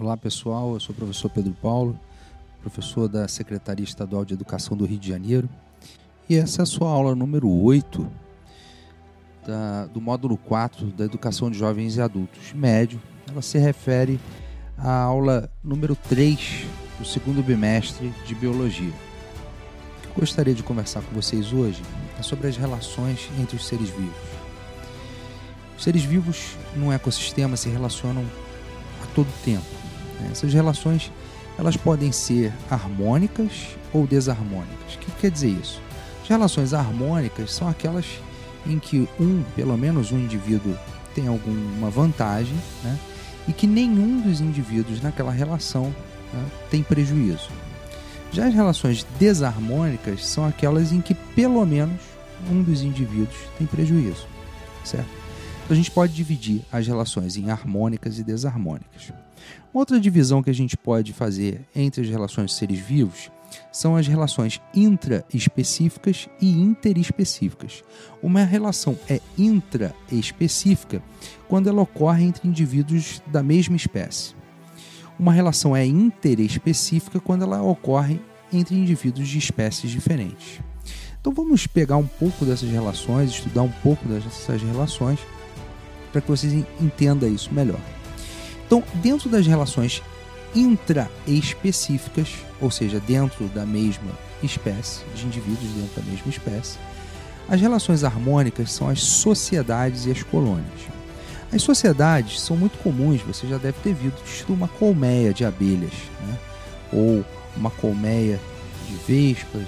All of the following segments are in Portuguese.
Olá pessoal, eu sou o professor Pedro Paulo, professor da Secretaria Estadual de Educação do Rio de Janeiro, e essa é a sua aula número 8 da, do módulo 4 da Educação de Jovens e Adultos Médio. Ela se refere à aula número 3 do segundo bimestre de Biologia. O que eu gostaria de conversar com vocês hoje é sobre as relações entre os seres vivos. Os seres vivos num ecossistema se relacionam a todo tempo. Né? Essas relações elas podem ser harmônicas ou desarmônicas. O que quer dizer isso? As relações harmônicas são aquelas em que um, pelo menos um indivíduo, tem alguma vantagem né? e que nenhum dos indivíduos naquela relação né, tem prejuízo. Já as relações desarmônicas são aquelas em que pelo menos um dos indivíduos tem prejuízo, certo? Então a gente pode dividir as relações em harmônicas e desarmônicas. Outra divisão que a gente pode fazer entre as relações de seres vivos são as relações intraespecíficas e interespecíficas. Uma relação é intraespecífica quando ela ocorre entre indivíduos da mesma espécie. Uma relação é interespecífica quando ela ocorre entre indivíduos de espécies diferentes. Então vamos pegar um pouco dessas relações, estudar um pouco dessas relações para que vocês entendam isso melhor. Então, dentro das relações intraespecíficas, ou seja, dentro da mesma espécie, de indivíduos dentro da mesma espécie, as relações harmônicas são as sociedades e as colônias. As sociedades são muito comuns, você já deve ter visto uma colmeia de abelhas, né? ou uma colmeia de vespas,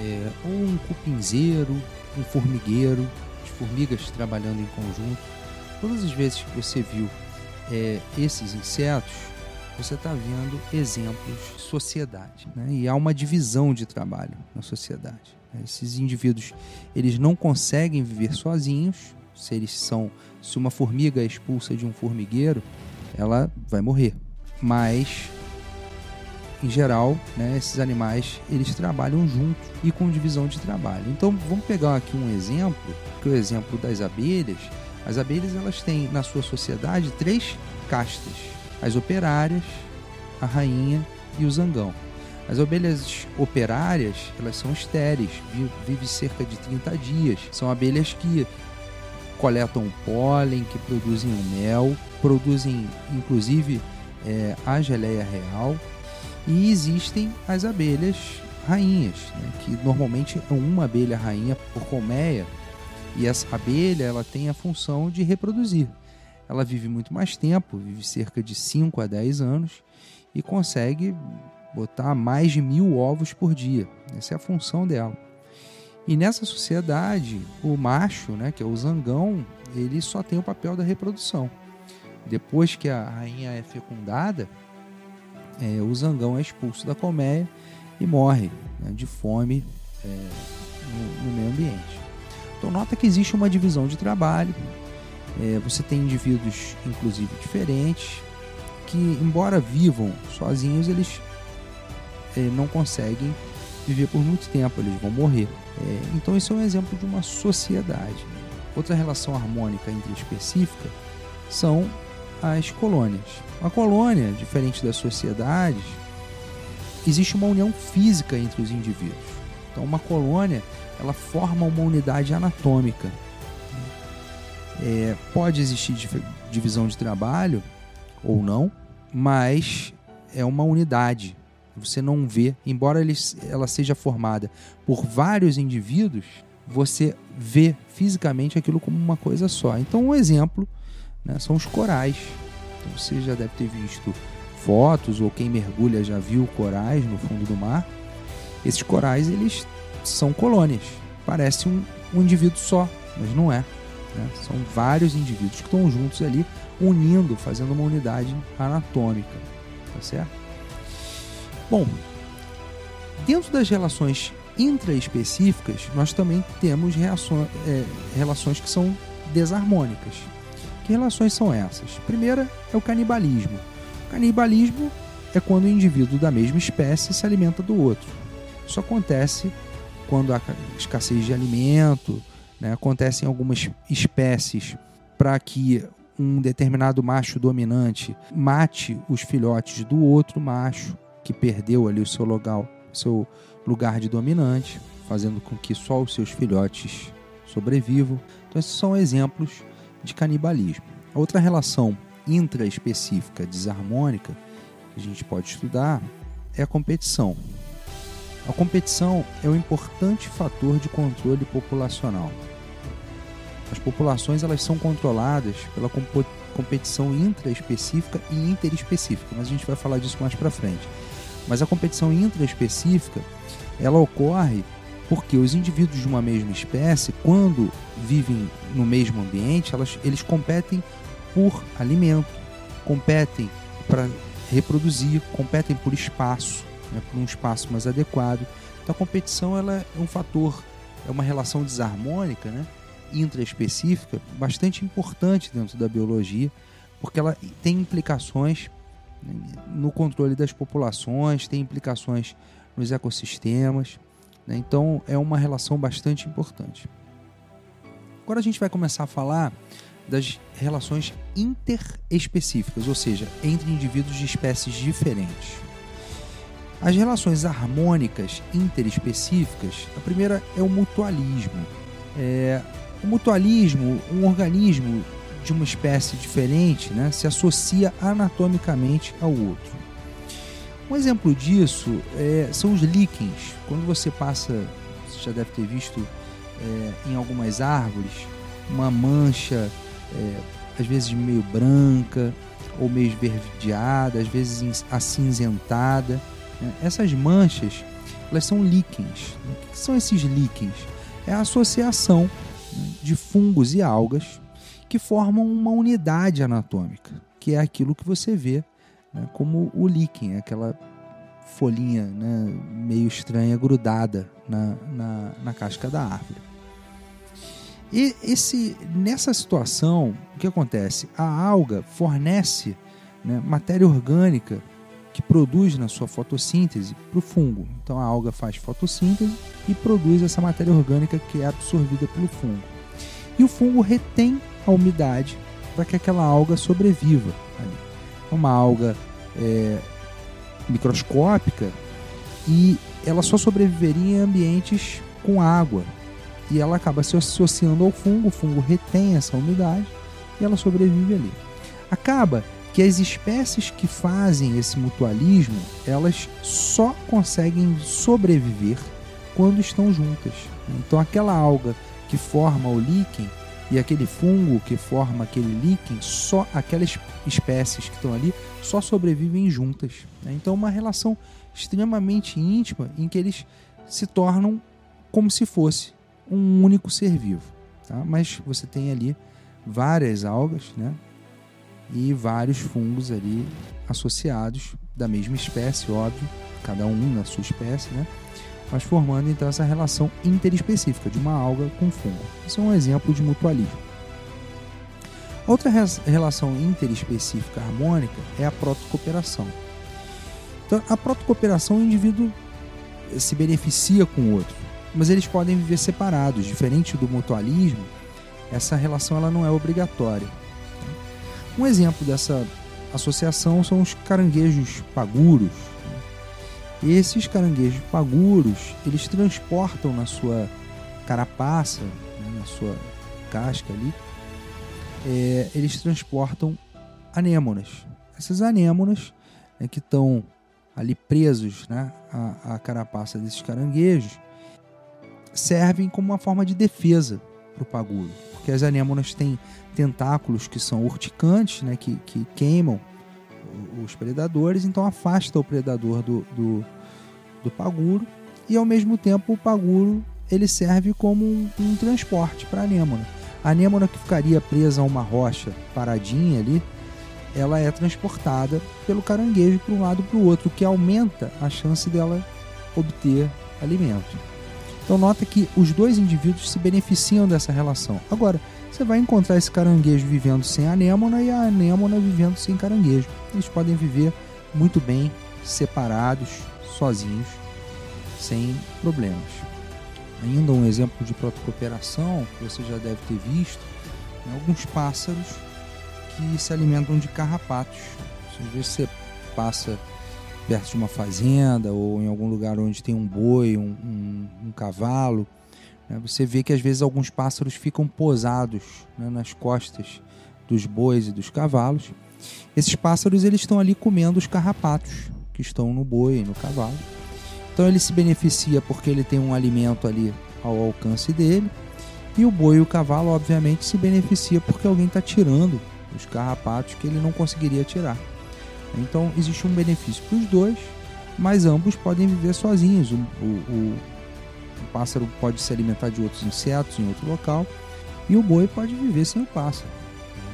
é, ou um cupinzeiro, um formigueiro, as formigas trabalhando em conjunto. Todas as vezes que você viu é, esses insetos, você está vendo exemplos de sociedade. Né? E há uma divisão de trabalho na sociedade. Né? Esses indivíduos eles não conseguem viver sozinhos. Se eles são, se uma formiga é expulsa de um formigueiro, ela vai morrer. Mas em geral, né, esses animais eles trabalham juntos e com divisão de trabalho. Então vamos pegar aqui um exemplo, que é o exemplo das abelhas as abelhas elas têm na sua sociedade três castas: as operárias, a rainha e o zangão. As abelhas operárias, elas são estéreis, vivem cerca de 30 dias. São abelhas que coletam pólen, que produzem o mel, produzem inclusive é, a geleia real. E existem as abelhas rainhas, né, que normalmente é uma abelha rainha por colmeia, e essa abelha ela tem a função de reproduzir. Ela vive muito mais tempo, vive cerca de 5 a 10 anos e consegue botar mais de mil ovos por dia. Essa é a função dela. E nessa sociedade, o macho, né, que é o zangão, ele só tem o papel da reprodução. Depois que a rainha é fecundada, é, o zangão é expulso da colmeia e morre né, de fome é, no, no meio ambiente. Então nota que existe uma divisão de trabalho. É, você tem indivíduos, inclusive, diferentes, que embora vivam sozinhos, eles é, não conseguem viver por muito tempo, eles vão morrer. É, então isso é um exemplo de uma sociedade. Outra relação harmônica entre específica são as colônias. A colônia, diferente das sociedades, existe uma união física entre os indivíduos. Então uma colônia ela forma uma unidade anatômica. É, pode existir divisão de trabalho ou não, mas é uma unidade. Você não vê, embora ele, ela seja formada por vários indivíduos, você vê fisicamente aquilo como uma coisa só. Então, um exemplo né, são os corais. Então, você já deve ter visto fotos ou quem mergulha já viu corais no fundo do mar. Esses corais eles são colônias. Parece um, um indivíduo só, mas não é. Né? São vários indivíduos que estão juntos ali, unindo, fazendo uma unidade anatômica. Tá certo? Bom, dentro das relações intraespecíficas, nós também temos reações, é, relações que são desarmônicas. Que relações são essas? Primeira é o canibalismo. O canibalismo é quando o indivíduo da mesma espécie se alimenta do outro. Isso acontece quando há escassez de alimento, né, acontecem algumas espécies para que um determinado macho dominante mate os filhotes do outro macho que perdeu ali o seu lugar, seu lugar de dominante, fazendo com que só os seus filhotes sobrevivam. Então, esses são exemplos de canibalismo. A outra relação intraespecífica desarmônica que a gente pode estudar é a competição. A competição é um importante fator de controle populacional. As populações elas são controladas pela competição intraespecífica e interespecífica, mas a gente vai falar disso mais para frente. Mas a competição intraespecífica ela ocorre porque os indivíduos de uma mesma espécie, quando vivem no mesmo ambiente, elas, eles competem por alimento, competem para reproduzir, competem por espaço, né, por um espaço mais adequado. Então a competição ela é um fator, é uma relação desarmônica, né, intraespecífica, bastante importante dentro da biologia, porque ela tem implicações né, no controle das populações, tem implicações nos ecossistemas. Né? Então é uma relação bastante importante. Agora a gente vai começar a falar das relações interespecíficas, ou seja, entre indivíduos de espécies diferentes. As relações harmônicas interespecíficas, a primeira é o mutualismo. É, o mutualismo, um organismo de uma espécie diferente, né, se associa anatomicamente ao outro. Um exemplo disso é, são os líquens. Quando você passa, você já deve ter visto é, em algumas árvores, uma mancha, é, às vezes meio branca ou meio esverdeada, às vezes acinzentada. Essas manchas, elas são líquens. O que são esses líquens? É a associação de fungos e algas que formam uma unidade anatômica, que é aquilo que você vê né, como o líquen, aquela folhinha né, meio estranha grudada na, na, na, casca da árvore. E esse, nessa situação, o que acontece? A alga fornece né, matéria orgânica que produz na sua fotossíntese para o fungo. Então a alga faz fotossíntese e produz essa matéria orgânica que é absorvida pelo fungo. E o fungo retém a umidade para que aquela alga sobreviva ali uma alga é, microscópica e ela só sobreviveria em ambientes com água. E ela acaba se associando ao fungo, o fungo retém essa umidade e ela sobrevive ali. Acaba que as espécies que fazem esse mutualismo, elas só conseguem sobreviver quando estão juntas. Então aquela alga que forma o líquen e aquele fungo que forma aquele líquen, só aquelas espécies que estão ali só sobrevivem juntas. Né? Então, uma relação extremamente íntima em que eles se tornam como se fosse um único ser vivo. Tá? Mas você tem ali várias algas né? E vários fungos ali associados da mesma espécie, óbvio, cada um na sua espécie, né? mas formando então essa relação interespecífica de uma alga com fungo. Isso é um exemplo de mutualismo. Outra relação interespecífica harmônica é a protocooperação. Então, a protocooperação, o indivíduo se beneficia com o outro, mas eles podem viver separados. Diferente do mutualismo, essa relação ela não é obrigatória. Um exemplo dessa associação são os caranguejos paguros, esses caranguejos paguros, eles transportam na sua carapaça, né, na sua casca ali, é, eles transportam anêmonas. Essas anêmonas né, que estão ali presos né, à, à carapaça desses caranguejos servem como uma forma de defesa para o paguro, porque as anêmonas têm tentáculos que são urticantes, né, que, que queimam os predadores, então afasta o predador do, do, do paguro e ao mesmo tempo o paguro ele serve como um, um transporte para a anêmona. A anêmona que ficaria presa a uma rocha paradinha ali, ela é transportada pelo caranguejo para um lado para o outro, o que aumenta a chance dela obter alimento. Então nota que os dois indivíduos se beneficiam dessa relação. Agora, você vai encontrar esse caranguejo vivendo sem anêmona e a anêmona vivendo sem caranguejo. Eles podem viver muito bem separados, sozinhos, sem problemas. Ainda um exemplo de protocooperação que você já deve ter visto, né, alguns pássaros que se alimentam de carrapatos. Às vezes você passa perto de uma fazenda ou em algum lugar onde tem um boi, um, um, um cavalo, né? você vê que às vezes alguns pássaros ficam posados né, nas costas dos bois e dos cavalos. Esses pássaros eles estão ali comendo os carrapatos que estão no boi e no cavalo. Então ele se beneficia porque ele tem um alimento ali ao alcance dele. E o boi e o cavalo, obviamente, se beneficia porque alguém está tirando os carrapatos que ele não conseguiria tirar. Então existe um benefício para os dois, mas ambos podem viver sozinhos. O, o, o, o, pássaro pode se alimentar de outros insetos em outro local e o boi pode viver sem o pássaro.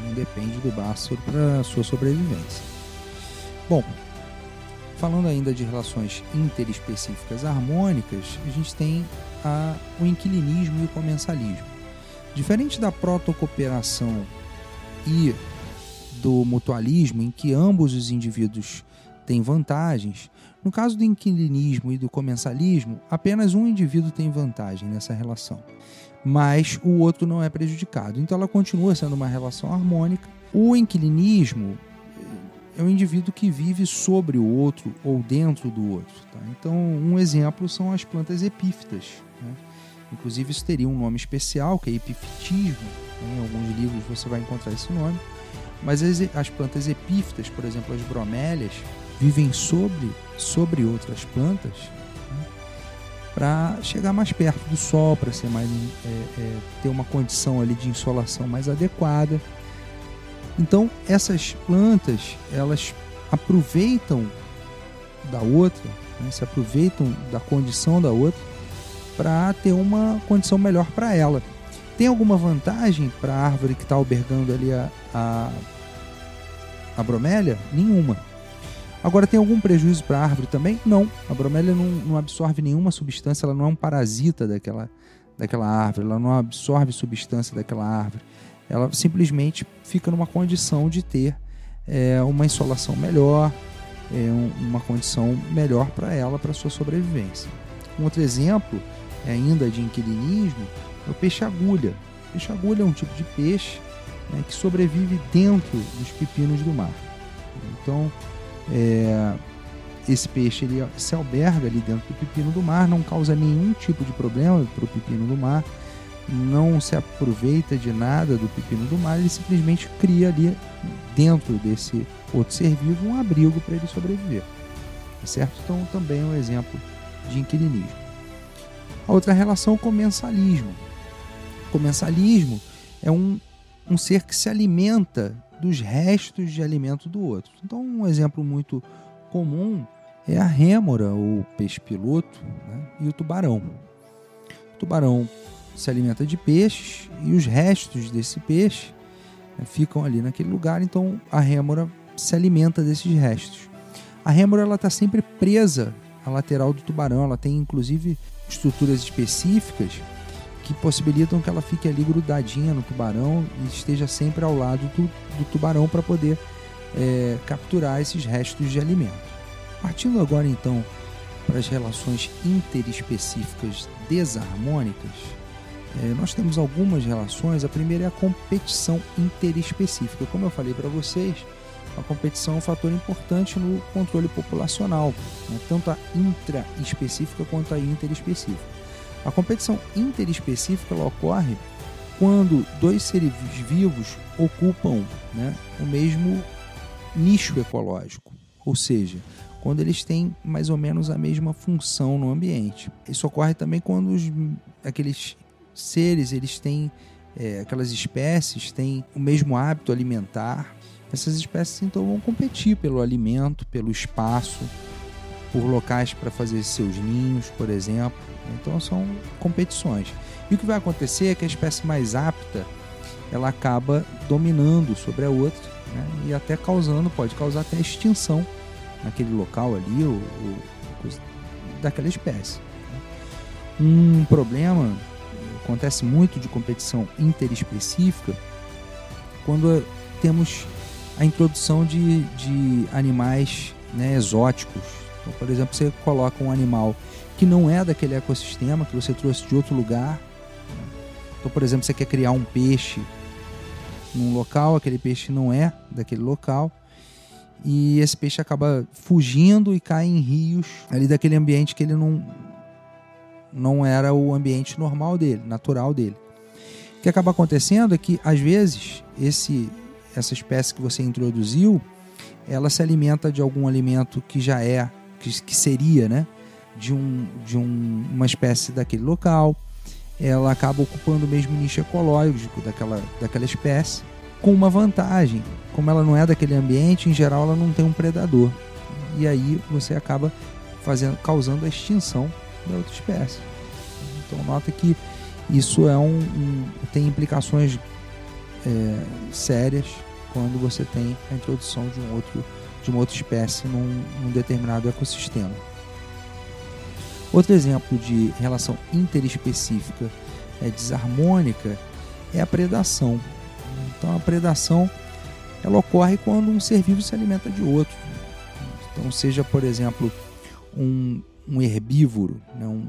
Não depende do pássaro para sua sobrevivência. Bom, falando ainda de relações interespecíficas harmônicas, a gente tem a, o inquilinismo e o comensalismo. Diferente da protocooperação e do mutualismo, em que ambos os indivíduos têm vantagens, no caso do inquilinismo e do comensalismo, apenas um indivíduo tem vantagem nessa relação, mas o outro não é prejudicado. Então ela continua sendo uma relação harmônica. O inquilinismo é um indivíduo que vive sobre o outro ou dentro do outro. Tá? Então, um exemplo são as plantas epífitas. Né? Inclusive, isso teria um nome especial, que é epifitismo. Né? Em alguns livros você vai encontrar esse nome. Mas as, as plantas epífitas, por exemplo, as bromélias, vivem sobre, sobre outras plantas né? para chegar mais perto do sol, para ser mais é, é, ter uma condição ali de insolação mais adequada. Então essas plantas elas aproveitam da outra, né? se aproveitam da condição da outra para ter uma condição melhor para ela. Tem alguma vantagem para a árvore que está albergando ali a, a, a bromélia? Nenhuma. Agora, tem algum prejuízo para a árvore também? Não. A bromélia não, não, absorve nenhuma substância, ela não é um parasita daquela, daquela árvore, ela não absorve substância daquela árvore. Ela simplesmente fica numa condição de ter é, uma insolação melhor, é, um, uma condição melhor para ela, para sua sobrevivência. Um outro exemplo ainda de inquilinismo é o peixe-agulha. Peixe-agulha é um tipo de peixe né, que sobrevive dentro dos pepinos do mar. Então, é, esse peixe ele se alberga ali dentro do pepino do mar, não causa nenhum tipo de problema para o pepino do mar, não se aproveita de nada do pepino do mar, ele simplesmente cria ali dentro desse outro ser vivo um abrigo para ele sobreviver. Tá certo? Então, também é um exemplo de inquilinismo. A outra relação é o comensalismo. O comensalismo é um, um ser que se alimenta dos restos de alimento do outro. Então, um exemplo muito comum é a rêmora, ou peixe-piloto, né? e o tubarão. O tubarão se alimenta de peixes e os restos desse peixe né, ficam ali naquele lugar, então a rêmora se alimenta desses restos. A rêmora está sempre presa à lateral do tubarão, ela tem inclusive estruturas específicas que possibilitam que ela fique ali grudadinha no tubarão e esteja sempre ao lado do, do tubarão para poder é, capturar esses restos de alimento. Partindo agora então para as relações interespecíficas desarmônicas, é, nós temos algumas relações. A primeira é a competição interespecífica. Como eu falei para vocês, a competição é um fator importante no controle populacional, né? tanto a intraespecífica quanto a interespecífica. A competição interespecífica ocorre quando dois seres vivos ocupam né, o mesmo nicho ecológico, ou seja, quando eles têm mais ou menos a mesma função no ambiente. Isso ocorre também quando os, aqueles seres, eles têm, é, aquelas espécies têm o mesmo hábito alimentar, essas espécies então vão competir pelo alimento, pelo espaço, por locais para fazer seus ninhos, por exemplo. Então são competições. E o que vai acontecer é que a espécie mais apta ela acaba dominando sobre a outra né? e até causando, pode causar até extinção naquele local ali ou, ou daquela espécie. Um problema acontece muito de competição interespecífica quando temos a introdução de, de animais né, exóticos. Então, por exemplo, você coloca um animal que não é daquele ecossistema, que você trouxe de outro lugar. Então, por exemplo, você quer criar um peixe num local, aquele peixe não é daquele local, e esse peixe acaba fugindo e cai em rios ali daquele ambiente que ele não não era o ambiente normal dele, natural dele. O que acaba acontecendo é que às vezes esse essa espécie que você introduziu, ela se alimenta de algum alimento que já é que, que seria, né, de um de um, uma espécie daquele local. Ela acaba ocupando o mesmo nicho ecológico daquela daquela espécie com uma vantagem. Como ela não é daquele ambiente, em geral ela não tem um predador. E aí você acaba fazendo, causando a extinção da outra espécie. Então nota que isso é um, um tem implicações é, sérias quando você tem a introdução de um outro de uma outra espécie num, num determinado ecossistema. Outro exemplo de relação interespecífica é, desarmônica é a predação. Então a predação ela ocorre quando um ser vivo se alimenta de outro. Então seja, por exemplo, um, um herbívoro, né, um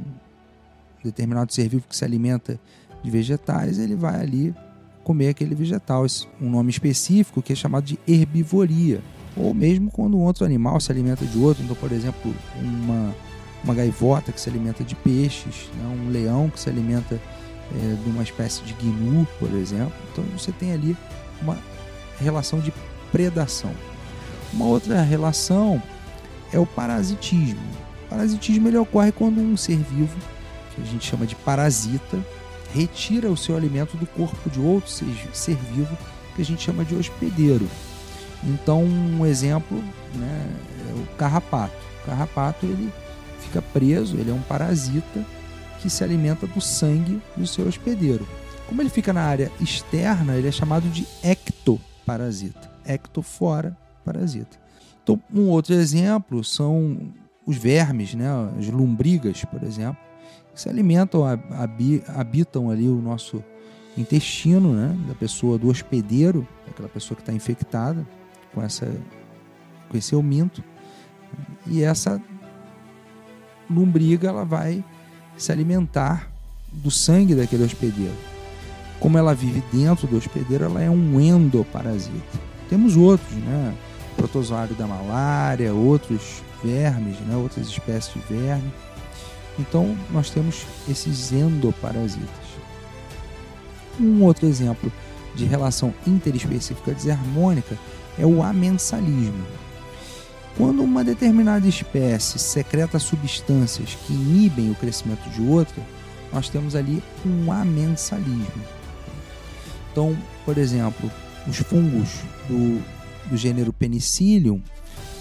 determinado ser vivo que se alimenta de vegetais, ele vai ali comer aquele vegetal. Um nome específico que é chamado de herbivoria. Ou mesmo quando um outro animal se alimenta de outro. Então, por exemplo, uma, uma gaivota que se alimenta de peixes, né? um leão que se alimenta é, de uma espécie de gnu, por exemplo. Então você tem ali uma relação de predação. Uma outra relação é o parasitismo. O parasitismo ele ocorre quando um ser vivo, que a gente chama de parasita, retira o seu alimento do corpo de outro ser vivo, que a gente chama de hospedeiro. Então, um exemplo né, é o carrapato. O carrapato ele fica preso, ele é um parasita que se alimenta do sangue do seu hospedeiro. Como ele fica na área externa, ele é chamado de ectoparasita. Ecto fora, parasita. Então, um outro exemplo são os vermes, né? as lombrigas, por exemplo, que se alimentam, habitam ali o nosso intestino né? da pessoa, do hospedeiro, aquela pessoa que está infectada com, essa, com esse euminto. E essa lombriga ela vai se alimentar do sangue daquele hospedeiro. Como ela vive dentro do hospedeiro, ela é um endoparasita. Temos outros, né? Protozoário da malária, outros vermes, né? outras espécies de verme. Então, nós temos esses endoparasitas. Um outro exemplo de relação interespecífica desarmônica é o amensalismo. Quando uma determinada espécie secreta substâncias que inibem o crescimento de outra, nós temos ali um amensalismo. Então, por exemplo, os fungos do, do gênero Penicillium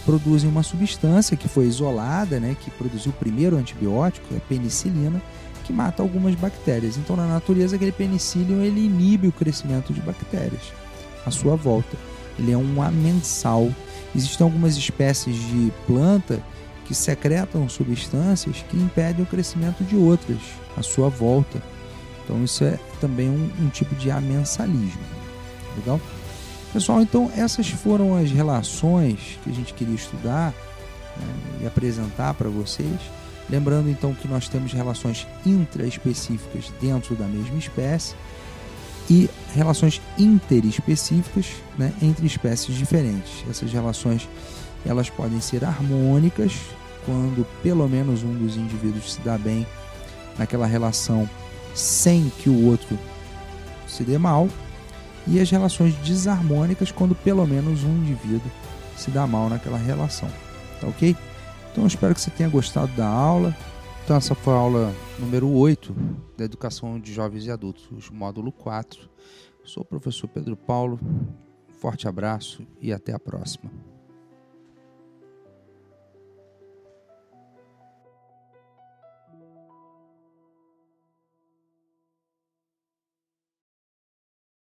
produzem uma substância que foi isolada, né, que produziu o primeiro antibiótico, a penicilina, que mata algumas bactérias. Então, na natureza, aquele penicillium ele inibe o crescimento de bactérias à sua volta. Ele é um amensal Existem algumas espécies de planta que secretam substâncias que impedem o crescimento de outras à sua volta. Então isso é também um, um tipo de amensalismo. Legal? Pessoal, então essas foram as relações que a gente queria estudar né, e apresentar para vocês. Lembrando então que nós temos relações intraespecíficas dentro da mesma espécie e relações interespecíficas né, entre espécies diferentes. Essas relações elas podem ser harmônicas quando pelo menos um dos indivíduos se dá bem naquela relação sem que o outro se dê mal, e as relações desarmônicas quando pelo menos um indivíduo se dá mal naquela relação. Tá ok? Então espero que você tenha gostado da aula. Então, essa foi a aula número 8 da Educação de Jovens e Adultos, módulo 4. Sou o professor Pedro Paulo. Forte abraço e até a próxima.